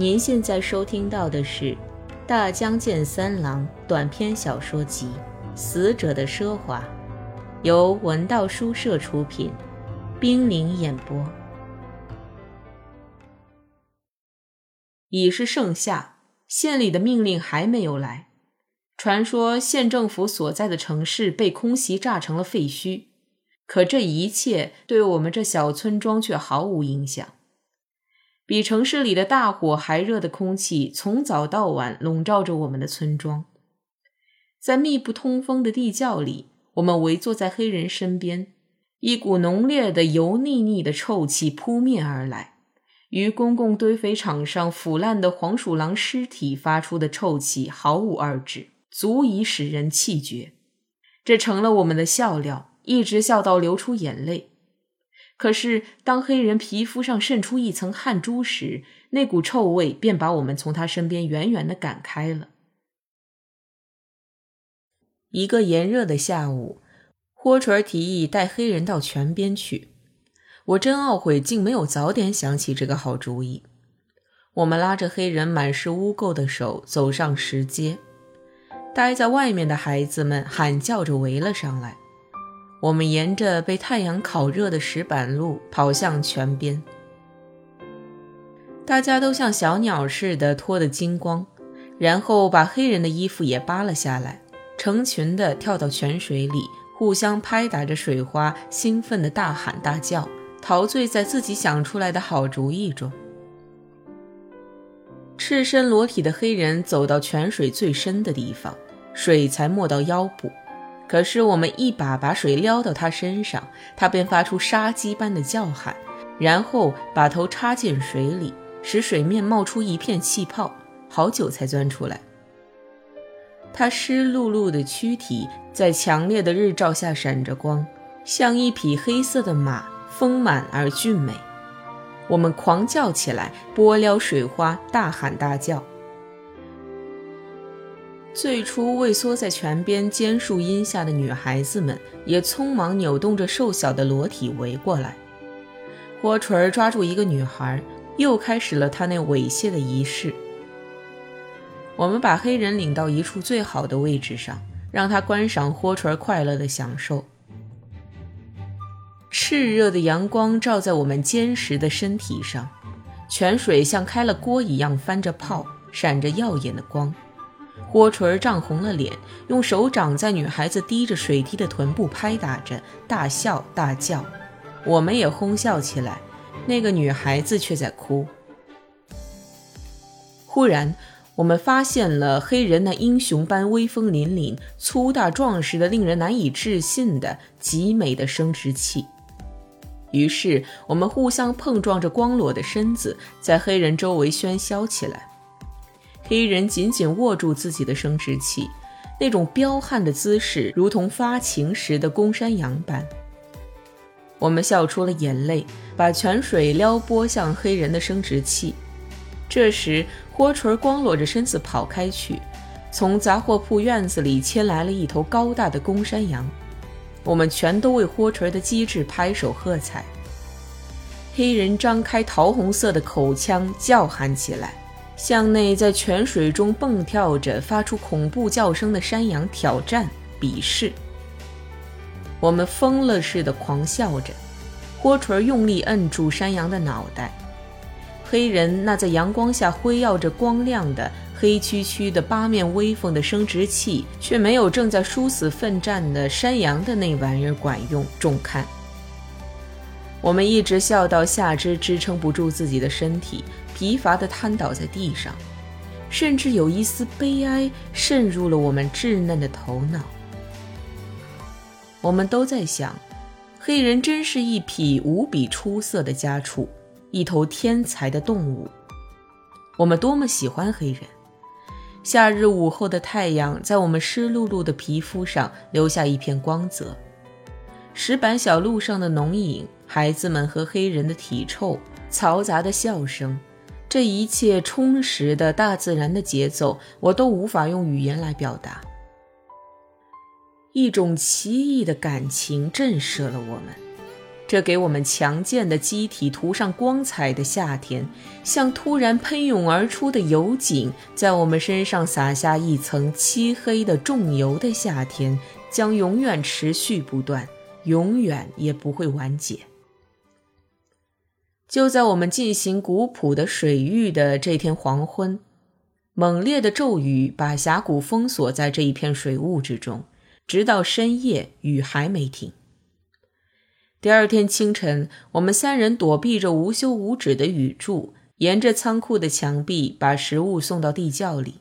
您现在收听到的是《大江健三郎》短篇小说集《死者的奢华》，由文道书社出品，冰凌演播。已是盛夏，县里的命令还没有来。传说县政府所在的城市被空袭炸成了废墟，可这一切对我们这小村庄却毫无影响。比城市里的大火还热的空气，从早到晚笼罩着我们的村庄。在密不通风的地窖里，我们围坐在黑人身边，一股浓烈的油腻腻的臭气扑面而来，与公共堆肥场上腐烂的黄鼠狼尸体发出的臭气毫无二致，足以使人气绝。这成了我们的笑料，一直笑到流出眼泪。可是，当黑人皮肤上渗出一层汗珠时，那股臭味便把我们从他身边远远的赶开了。一个炎热的下午，豁锤提议带黑人到泉边去。我真懊悔，竟没有早点想起这个好主意。我们拉着黑人满是污垢的手走上石阶，待在外面的孩子们喊叫着围了上来。我们沿着被太阳烤热的石板路跑向泉边，大家都像小鸟似的脱得精光，然后把黑人的衣服也扒了下来，成群的跳到泉水里，互相拍打着水花，兴奋的大喊大叫，陶醉在自己想出来的好主意中。赤身裸体的黑人走到泉水最深的地方，水才没到腰部。可是我们一把把水撩到他身上，他便发出杀鸡般的叫喊，然后把头插进水里，使水面冒出一片气泡，好久才钻出来。他湿漉漉的躯体在强烈的日照下闪着光，像一匹黑色的马，丰满而俊美。我们狂叫起来，拨撩水花，大喊大叫。最初畏缩在泉边尖树荫下的女孩子们，也匆忙扭动着瘦小的裸体围过来。霍锤抓住一个女孩，又开始了他那猥亵的仪式。我们把黑人领到一处最好的位置上，让他观赏霍锤快乐的享受。炽热的阳光照在我们坚实的身体上，泉水像开了锅一样翻着泡，闪着耀眼的光。郭锤涨红了脸，用手掌在女孩子滴着水滴的臀部拍打着，大笑大叫。我们也哄笑起来，那个女孩子却在哭。忽然，我们发现了黑人那英雄般威风凛凛、粗大壮实的、令人难以置信的极美的生殖器。于是，我们互相碰撞着光裸的身子，在黑人周围喧嚣起来。黑人紧紧握住自己的生殖器，那种彪悍的姿势，如同发情时的公山羊般。我们笑出了眼泪，把泉水撩拨向黑人的生殖器。这时，豁锤光裸着身子跑开去，从杂货铺院子里牵来了一头高大的公山羊。我们全都为豁锤的机智拍手喝彩。黑人张开桃红色的口腔，叫喊起来。向内在泉水中蹦跳着、发出恐怖叫声的山羊挑战、鄙视。我们疯了似的狂笑着，豁锤用力摁住山羊的脑袋。黑人那在阳光下辉耀着光亮的黑黢黢的八面威风的生殖器，却没有正在殊死奋战的山羊的那玩意儿管用、重看。我们一直笑到下肢支撑不住自己的身体，疲乏地瘫倒在地上，甚至有一丝悲哀渗入了我们稚嫩的头脑。我们都在想，黑人真是一匹无比出色的家畜，一头天才的动物。我们多么喜欢黑人！夏日午后的太阳在我们湿漉漉的皮肤上留下一片光泽，石板小路上的浓影。孩子们和黑人的体臭、嘈杂的笑声，这一切充实的大自然的节奏，我都无法用语言来表达。一种奇异的感情震慑了我们，这给我们强健的机体涂上光彩的夏天，像突然喷涌而出的油井，在我们身上洒下一层漆黑的重油的夏天，将永远持续不断，永远也不会完结。就在我们进行古朴的水域的这天黄昏，猛烈的骤雨把峡谷封锁在这一片水雾之中，直到深夜，雨还没停。第二天清晨，我们三人躲避着无休无止的雨柱，沿着仓库的墙壁把食物送到地窖里。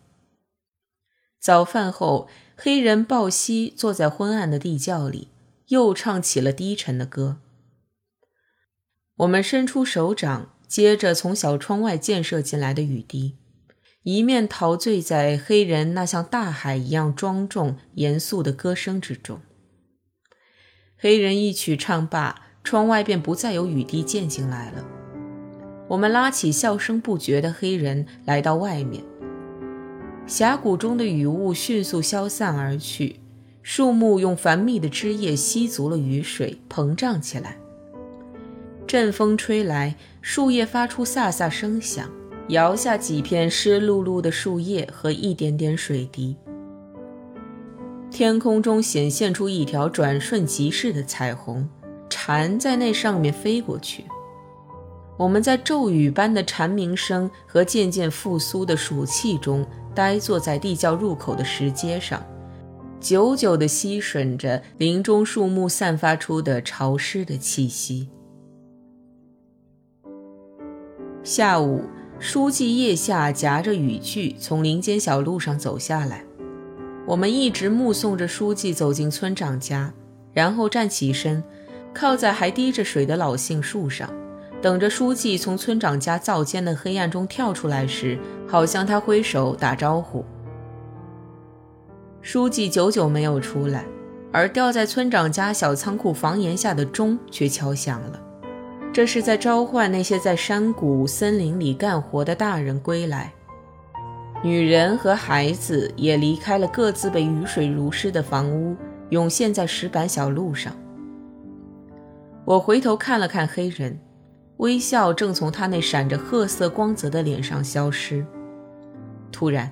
早饭后，黑人鲍西坐在昏暗的地窖里，又唱起了低沉的歌。我们伸出手掌，接着从小窗外溅射进来的雨滴，一面陶醉在黑人那像大海一样庄重严肃的歌声之中。黑人一曲唱罢，窗外便不再有雨滴溅进来了。我们拉起笑声不绝的黑人来到外面。峡谷中的雨雾迅速消散而去，树木用繁密的枝叶吸足了雨水，膨胀起来。阵风吹来，树叶发出飒飒声响，摇下几片湿漉漉的树叶和一点点水滴。天空中显现出一条转瞬即逝的彩虹，蝉在那上面飞过去。我们在骤雨般的蝉鸣声和渐渐复苏的暑气中，呆坐在地窖入口的石阶上，久久地吸吮着林中树木散发出的潮湿的气息。下午，书记腋下夹着雨具从林间小路上走下来。我们一直目送着书记走进村长家，然后站起身，靠在还滴着水的老杏树上，等着书记从村长家灶间的黑暗中跳出来时，好向他挥手打招呼。书记久久没有出来，而吊在村长家小仓库房檐下的钟却敲响了，这是在召唤那些在山谷、森林里干活的大人归来。女人和孩子也离开了各自被雨水濡湿的房屋，涌现在石板小路上。我回头看了看黑人，微笑正从他那闪着褐色光泽的脸上消失。突然，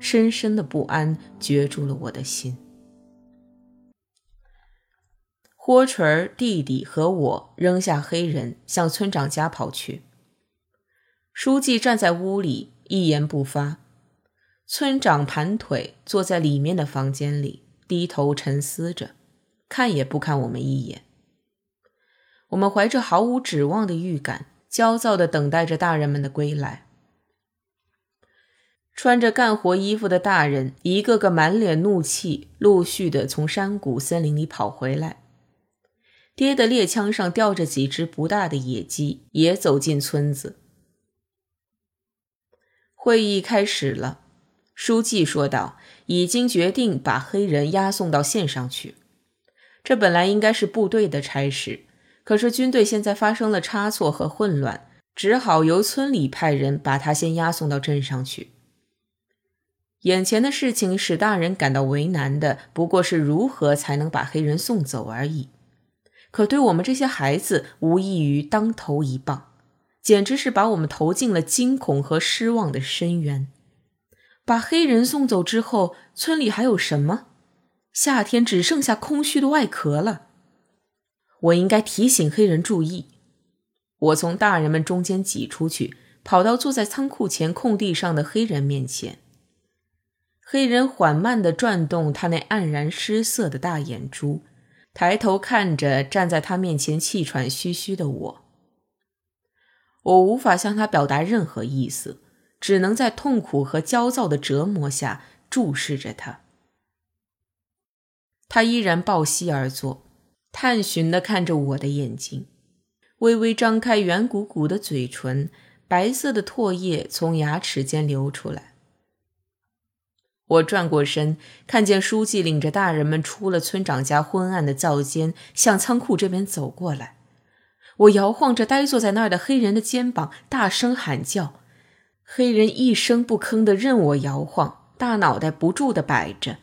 深深的不安攫住了我的心。豁锤儿弟弟和我扔下黑人，向村长家跑去。书记站在屋里，一言不发。村长盘腿坐在里面的房间里，低头沉思着，看也不看我们一眼。我们怀着毫无指望的预感，焦躁地等待着大人们的归来。穿着干活衣服的大人，一个个满脸怒气，陆续地从山谷、森林里跑回来。爹的猎枪上吊着几只不大的野鸡，也走进村子。会议开始了。书记说道：“已经决定把黑人押送到县上去。这本来应该是部队的差事，可是军队现在发生了差错和混乱，只好由村里派人把他先押送到镇上去。眼前的事情使大人感到为难的，不过是如何才能把黑人送走而已。可对我们这些孩子，无异于当头一棒，简直是把我们投进了惊恐和失望的深渊。”把黑人送走之后，村里还有什么？夏天只剩下空虚的外壳了。我应该提醒黑人注意。我从大人们中间挤出去，跑到坐在仓库前空地上的黑人面前。黑人缓慢地转动他那黯然失色的大眼珠，抬头看着站在他面前气喘吁吁的我。我无法向他表达任何意思。只能在痛苦和焦躁的折磨下注视着他。他依然抱膝而坐，探寻地看着我的眼睛，微微张开圆鼓鼓的嘴唇，白色的唾液从牙齿间流出来。我转过身，看见书记领着大人们出了村长家昏暗的灶间，向仓库这边走过来。我摇晃着呆坐在那儿的黑人的肩膀，大声喊叫。黑人一声不吭地任我摇晃，大脑袋不住地摆着。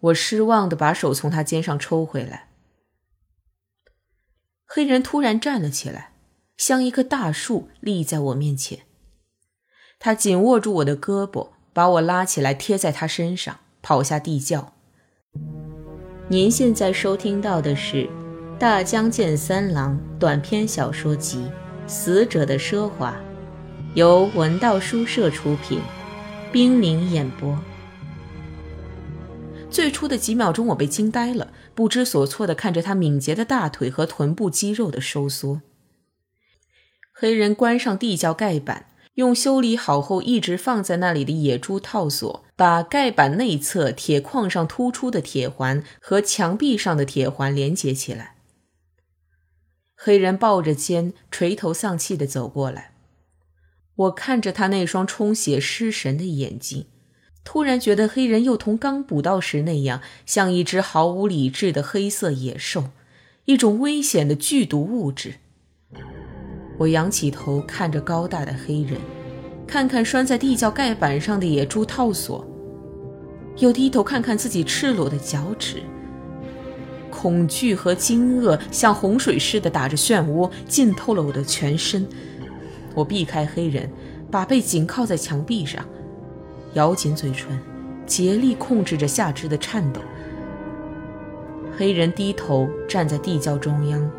我失望地把手从他肩上抽回来。黑人突然站了起来，像一棵大树立在我面前。他紧握住我的胳膊，把我拉起来贴在他身上，跑下地窖。您现在收听到的是《大江健三郎》短篇小说集《死者的奢华》，由文道书社出品，冰凌演播。最初的几秒钟，我被惊呆了，不知所措地看着他敏捷的大腿和臀部肌肉的收缩。黑人关上地窖盖板，用修理好后一直放在那里的野猪套索，把盖板内侧铁框上突出的铁环和墙壁上的铁环连接起来。黑人抱着肩，垂头丧气地走过来，我看着他那双充血失神的眼睛。突然觉得黑人又同刚捕到时那样，像一只毫无理智的黑色野兽，一种危险的剧毒物质。我仰起头看着高大的黑人，看看拴在地窖盖板上的野猪套索，又低头看看自己赤裸的脚趾。恐惧和惊愕像洪水似的打着漩涡，浸透了我的全身。我避开黑人，把背紧靠在墙壁上。咬紧嘴唇，竭力控制着下肢的颤抖。黑人低头站在地窖中央。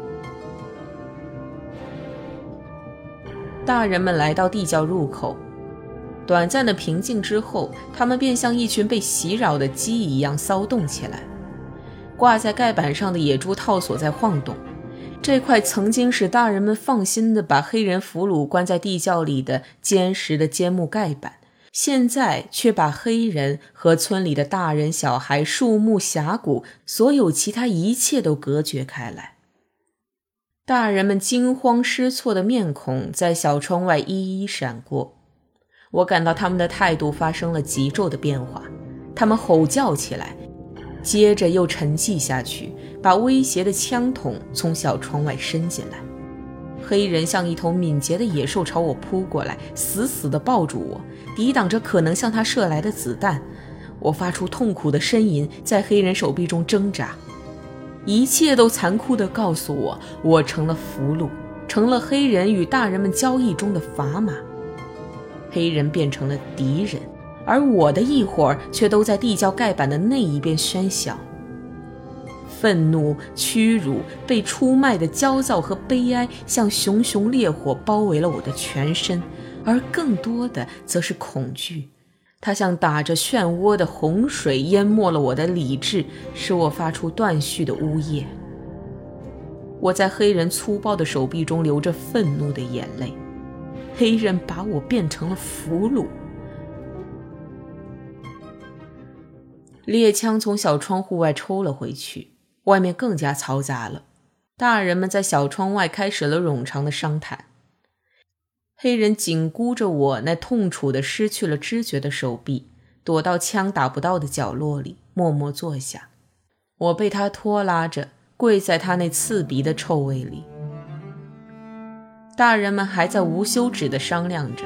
大人们来到地窖入口，短暂的平静之后，他们便像一群被袭扰的鸡一样骚动起来。挂在盖板上的野猪套索在晃动，这块曾经使大人们放心的把黑人俘虏关在地窖里的坚实的尖木盖板。现在却把黑人和村里的大人、小孩、树木、峡谷，所有其他一切都隔绝开来。大人们惊慌失措的面孔在小窗外一一闪过，我感到他们的态度发生了急骤的变化。他们吼叫起来，接着又沉寂下去，把威胁的枪筒从小窗外伸进来。黑人像一头敏捷的野兽朝我扑过来，死死地抱住我，抵挡着可能向他射来的子弹。我发出痛苦的呻吟，在黑人手臂中挣扎。一切都残酷地告诉我，我成了俘虏，成了黑人与大人们交易中的砝码。黑人变成了敌人，而我的一伙儿却都在地窖盖板的那一边喧嚣。愤怒、屈辱、被出卖的焦躁和悲哀，像熊熊烈火包围了我的全身，而更多的则是恐惧。它像打着漩涡的洪水，淹没了我的理智，使我发出断续的呜咽。我在黑人粗暴的手臂中流着愤怒的眼泪。黑人把我变成了俘虏。猎枪从小窗户外抽了回去。外面更加嘈杂了，大人们在小窗外开始了冗长的商谈。黑人紧箍着我那痛楚的失去了知觉的手臂，躲到枪打不到的角落里，默默坐下。我被他拖拉着，跪在他那刺鼻的臭味里。大人们还在无休止地商量着，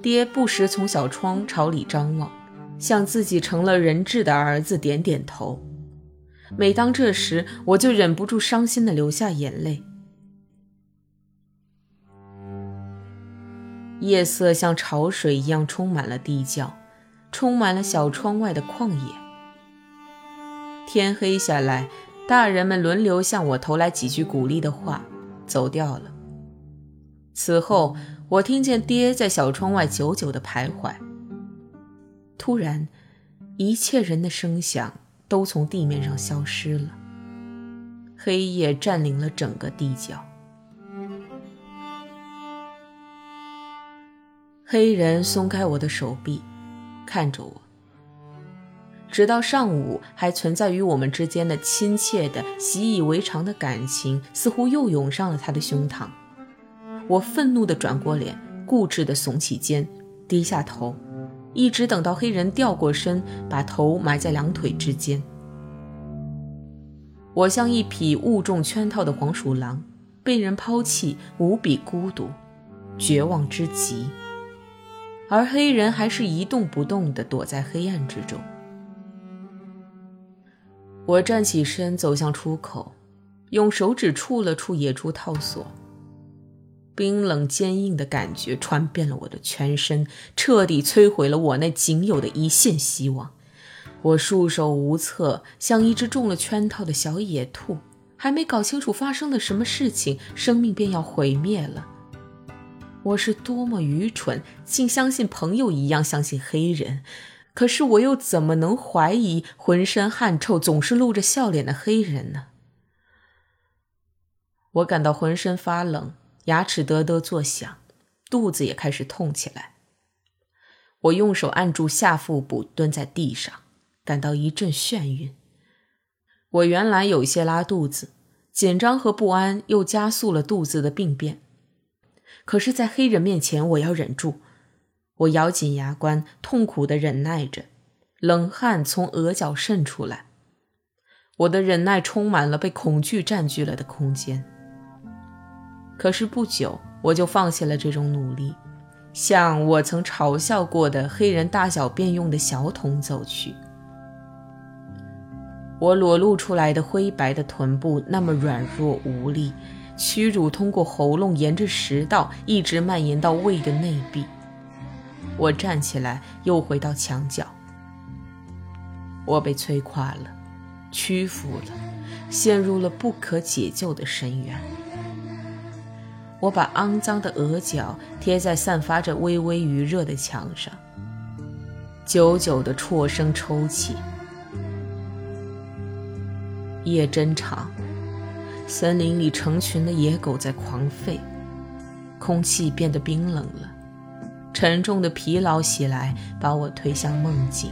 爹不时从小窗朝里张望，向自己成了人质的儿子点点头。每当这时，我就忍不住伤心的流下眼泪。夜色像潮水一样充满了地窖，充满了小窗外的旷野。天黑下来，大人们轮流向我投来几句鼓励的话，走掉了。此后，我听见爹在小窗外久久的徘徊。突然，一切人的声响。都从地面上消失了。黑夜占领了整个地窖。黑人松开我的手臂，看着我。直到上午，还存在于我们之间的亲切的、习以为常的感情，似乎又涌上了他的胸膛。我愤怒地转过脸，固执地耸起肩，低下头。一直等到黑人掉过身，把头埋在两腿之间。我像一匹误中圈套的黄鼠狼，被人抛弃，无比孤独，绝望之极。而黑人还是一动不动地躲在黑暗之中。我站起身，走向出口，用手指触了触野猪套索。冰冷坚硬的感觉传遍了我的全身，彻底摧毁了我那仅有的一线希望。我束手无策，像一只中了圈套的小野兔，还没搞清楚发生了什么事情，生命便要毁灭了。我是多么愚蠢，竟相信朋友一样相信黑人。可是我又怎么能怀疑浑身汗臭、总是露着笑脸的黑人呢？我感到浑身发冷。牙齿嘚嘚作响，肚子也开始痛起来。我用手按住下腹部，蹲在地上，感到一阵眩晕。我原来有些拉肚子，紧张和不安又加速了肚子的病变。可是，在黑人面前，我要忍住。我咬紧牙关，痛苦地忍耐着，冷汗从额角渗出来。我的忍耐充满了被恐惧占据了的空间。可是不久，我就放弃了这种努力，向我曾嘲笑过的黑人大小便用的小桶走去。我裸露出来的灰白的臀部那么软弱无力，屈辱通过喉咙沿着食道一直蔓延到胃的内壁。我站起来，又回到墙角。我被摧垮了，屈服了，陷入了不可解救的深渊。我把肮脏的额角贴在散发着微微余热的墙上，久久的啜声抽泣。夜真长，森林里成群的野狗在狂吠，空气变得冰冷了，沉重的疲劳袭来，把我推向梦境。